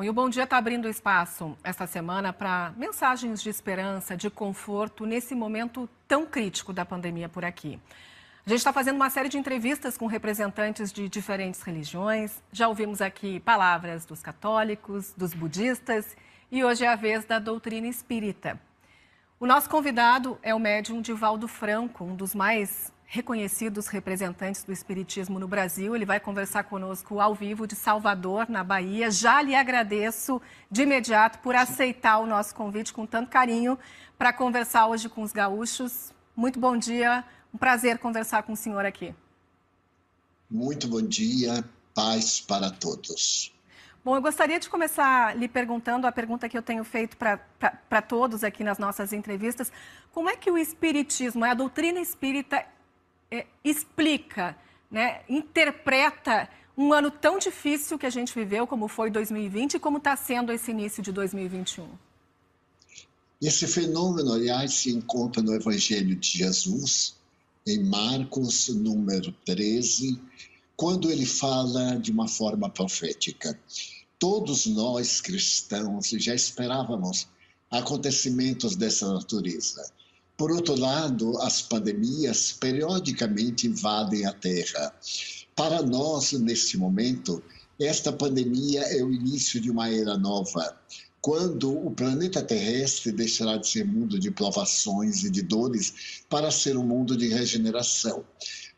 Bom, e o Bom Dia está abrindo espaço esta semana para mensagens de esperança, de conforto nesse momento tão crítico da pandemia por aqui. A gente está fazendo uma série de entrevistas com representantes de diferentes religiões. Já ouvimos aqui palavras dos católicos, dos budistas e hoje é a vez da doutrina espírita. O nosso convidado é o médium Divaldo Franco, um dos mais reconhecidos representantes do Espiritismo no Brasil. Ele vai conversar conosco ao vivo de Salvador, na Bahia. Já lhe agradeço de imediato por aceitar o nosso convite com tanto carinho para conversar hoje com os gaúchos. Muito bom dia, um prazer conversar com o senhor aqui. Muito bom dia, paz para todos. Bom, eu gostaria de começar lhe perguntando a pergunta que eu tenho feito para todos aqui nas nossas entrevistas. Como é que o Espiritismo, a doutrina espírita, é, explica, né, interpreta um ano tão difícil que a gente viveu, como foi 2020, e como está sendo esse início de 2021? Esse fenômeno, aliás, se encontra no Evangelho de Jesus, em Marcos, número 13, quando ele fala de uma forma profética. Todos nós cristãos já esperávamos acontecimentos dessa natureza. Por outro lado, as pandemias periodicamente invadem a Terra. Para nós, neste momento, esta pandemia é o início de uma era nova, quando o planeta terrestre deixará de ser mundo de provações e de dores para ser um mundo de regeneração.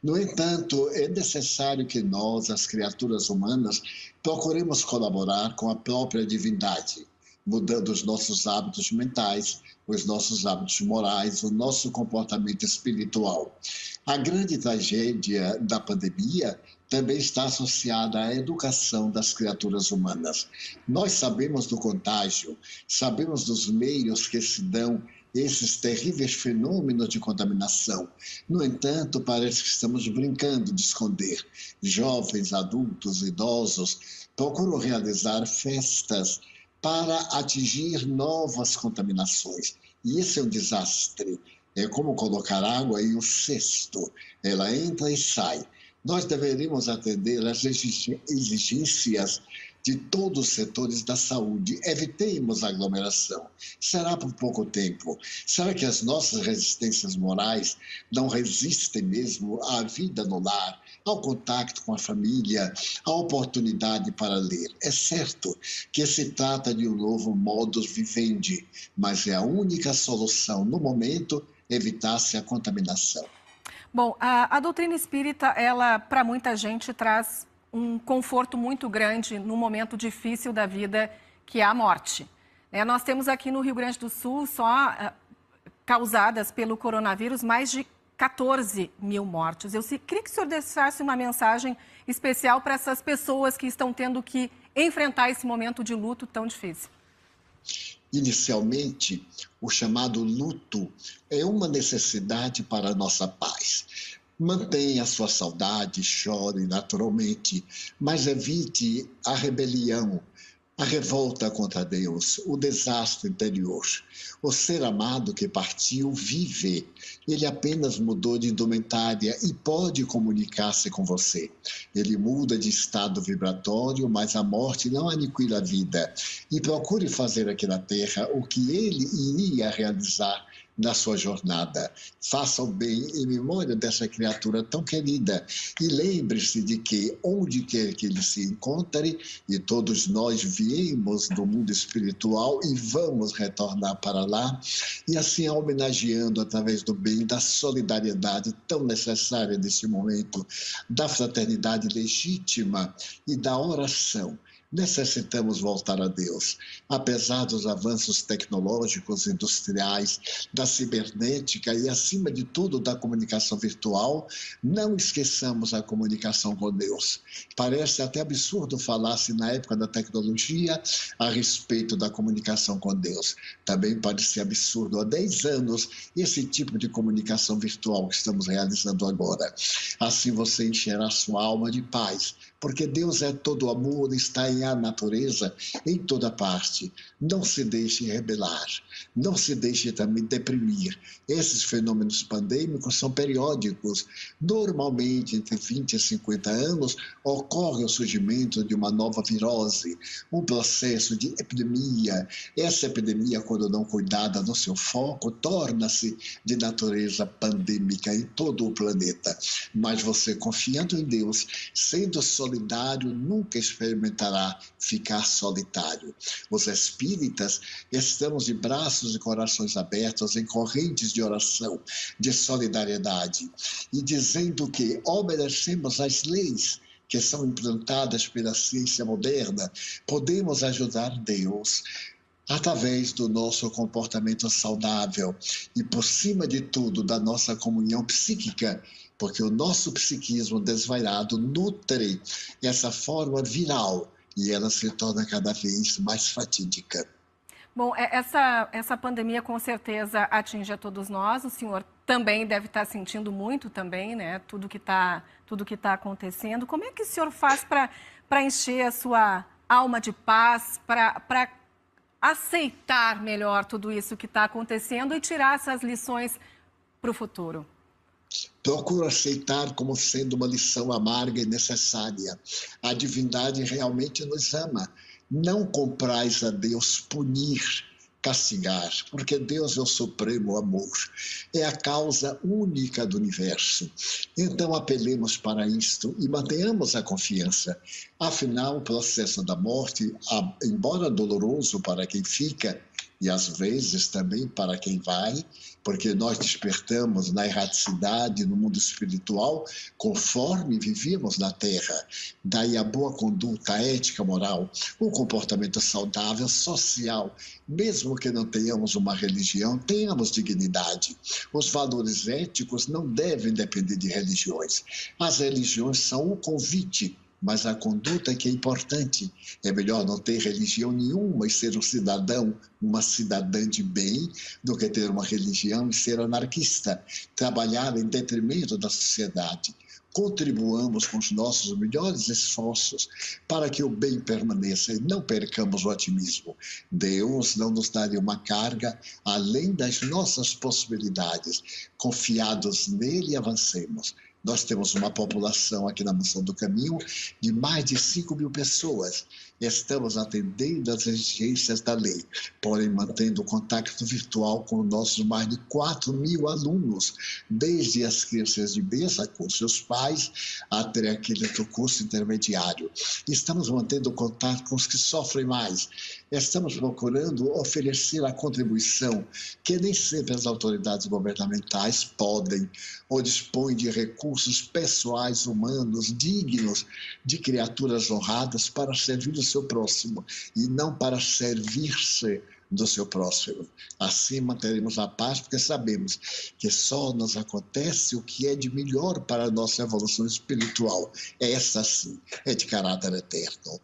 No entanto, é necessário que nós, as criaturas humanas, procuremos colaborar com a própria divindade mudando os nossos hábitos mentais, os nossos hábitos morais, o nosso comportamento espiritual. A grande tragédia da pandemia também está associada à educação das criaturas humanas. Nós sabemos do contágio, sabemos dos meios que se dão esses terríveis fenômenos de contaminação. No entanto, parece que estamos brincando de esconder. Jovens, adultos, idosos procuram realizar festas para atingir novas contaminações. E esse é um desastre. É como colocar água em um cesto. Ela entra e sai. Nós deveríamos atender às exigências de todos os setores da saúde. Evitemos aglomeração. Será por pouco tempo. Será que as nossas resistências morais não resistem mesmo à vida no lar, ao contato com a família, à oportunidade para ler? É certo que se trata de um novo modus vivendi, mas é a única solução no momento evitar-se a contaminação. Bom, a, a doutrina espírita, ela, para muita gente, traz um conforto muito grande no momento difícil da vida, que é a morte. É, nós temos aqui no Rio Grande do Sul, só uh, causadas pelo coronavírus, mais de 14 mil mortes. Eu queria que o senhor deixasse uma mensagem especial para essas pessoas que estão tendo que enfrentar esse momento de luto tão difícil. Inicialmente, o chamado luto é uma necessidade para a nossa paz. Mantenha a sua saudade, chore naturalmente, mas evite a rebelião, a revolta contra Deus, o desastre interior. O ser amado que partiu vive. Ele apenas mudou de indumentária e pode comunicar-se com você. Ele muda de estado vibratório, mas a morte não aniquila a vida. E procure fazer aqui na Terra o que ele iria realizar na sua jornada. Faça o bem em memória dessa criatura tão querida e lembre-se de que, onde quer que ele se encontre, e todos nós viemos do mundo espiritual e vamos retornar para lá, e assim homenageando através do bem, da solidariedade tão necessária nesse momento, da fraternidade legítima e da oração necessitamos voltar a Deus. Apesar dos avanços tecnológicos, industriais, da cibernética e, acima de tudo, da comunicação virtual, não esqueçamos a comunicação com Deus. Parece até absurdo falar-se na época da tecnologia a respeito da comunicação com Deus. Também ser absurdo há 10 anos esse tipo de comunicação virtual que estamos realizando agora. Assim você encherá sua alma de paz, porque Deus é todo amor, está em a natureza em toda parte. Não se deixe rebelar, não se deixe também deprimir. Esses fenômenos pandêmicos são periódicos. Normalmente, entre 20 e 50 anos, ocorre o surgimento de uma nova virose, um processo de epidemia. Essa epidemia, quando não cuidada no seu foco, torna-se de natureza pandêmica em todo o planeta. Mas você, confiando em Deus, sendo solidário, nunca experimentará ficar solitário. Os espíritas estamos de braços e corações abertos em correntes de oração, de solidariedade, e dizendo que obedecemos às leis que são implantadas pela ciência moderna, podemos ajudar Deus através do nosso comportamento saudável e, por cima de tudo, da nossa comunhão psíquica, porque o nosso psiquismo desvairado nutre essa forma viral e ela se torna cada vez mais fatídica. Bom, é, essa, essa pandemia com certeza atinge a todos nós. O senhor também deve estar sentindo muito também, né? Tudo que está tudo que está acontecendo. Como é que o senhor faz para encher a sua alma de paz, para aceitar melhor tudo isso que está acontecendo e tirar essas lições para o futuro? Procuro aceitar como sendo uma lição amarga e necessária. A divindade realmente nos ama não comprais a Deus punir, castigar, porque Deus é o supremo amor, é a causa única do universo. Então apelemos para isto e mantenhamos a confiança. Afinal, o processo da morte, embora doloroso para quem fica, e às vezes também para quem vai, porque nós despertamos na erraticidade, no mundo espiritual, conforme vivíamos na Terra. Daí a boa conduta, a ética moral, o comportamento saudável, social, mesmo que não tenhamos uma religião, tenhamos dignidade. Os valores éticos não devem depender de religiões. As religiões são o convite mas a conduta é que é importante. É melhor não ter religião nenhuma e ser um cidadão, uma cidadã de bem, do que ter uma religião e ser anarquista, trabalhar em detrimento da sociedade. Contribuamos com os nossos melhores esforços para que o bem permaneça e não percamos o otimismo. Deus não nos daria uma carga além das nossas possibilidades. Confiados nele, avancemos. Nós temos uma população aqui na Mansão do Caminho de mais de 5 mil pessoas. Estamos atendendo às exigências da lei, porém mantendo contato virtual com nossos mais de 4 mil alunos, desde as crianças de mesa com seus pais até aquele do curso intermediário. Estamos mantendo contato com os que sofrem mais. Estamos procurando oferecer a contribuição que nem sempre as autoridades governamentais podem ou dispõem de recursos recursos pessoais humanos dignos de criaturas honradas para servir o seu próximo e não para servir-se do seu próximo. Assim manteremos a paz, porque sabemos que só nos acontece o que é de melhor para a nossa evolução espiritual. Essa sim é de caráter eterno.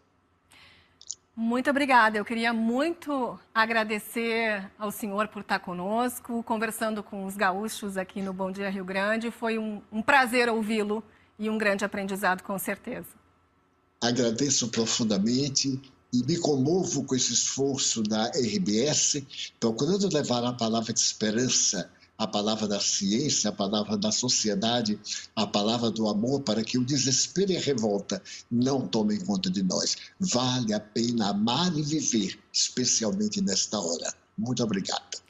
Muito obrigada. Eu queria muito agradecer ao senhor por estar conosco, conversando com os gaúchos aqui no Bom Dia Rio Grande. Foi um, um prazer ouvi-lo e um grande aprendizado, com certeza. Agradeço profundamente e me comovo com esse esforço da RBS, procurando levar a palavra de esperança a palavra da ciência, a palavra da sociedade, a palavra do amor, para que o desespero e a revolta não tomem conta de nós. Vale a pena amar e viver, especialmente nesta hora. Muito obrigado.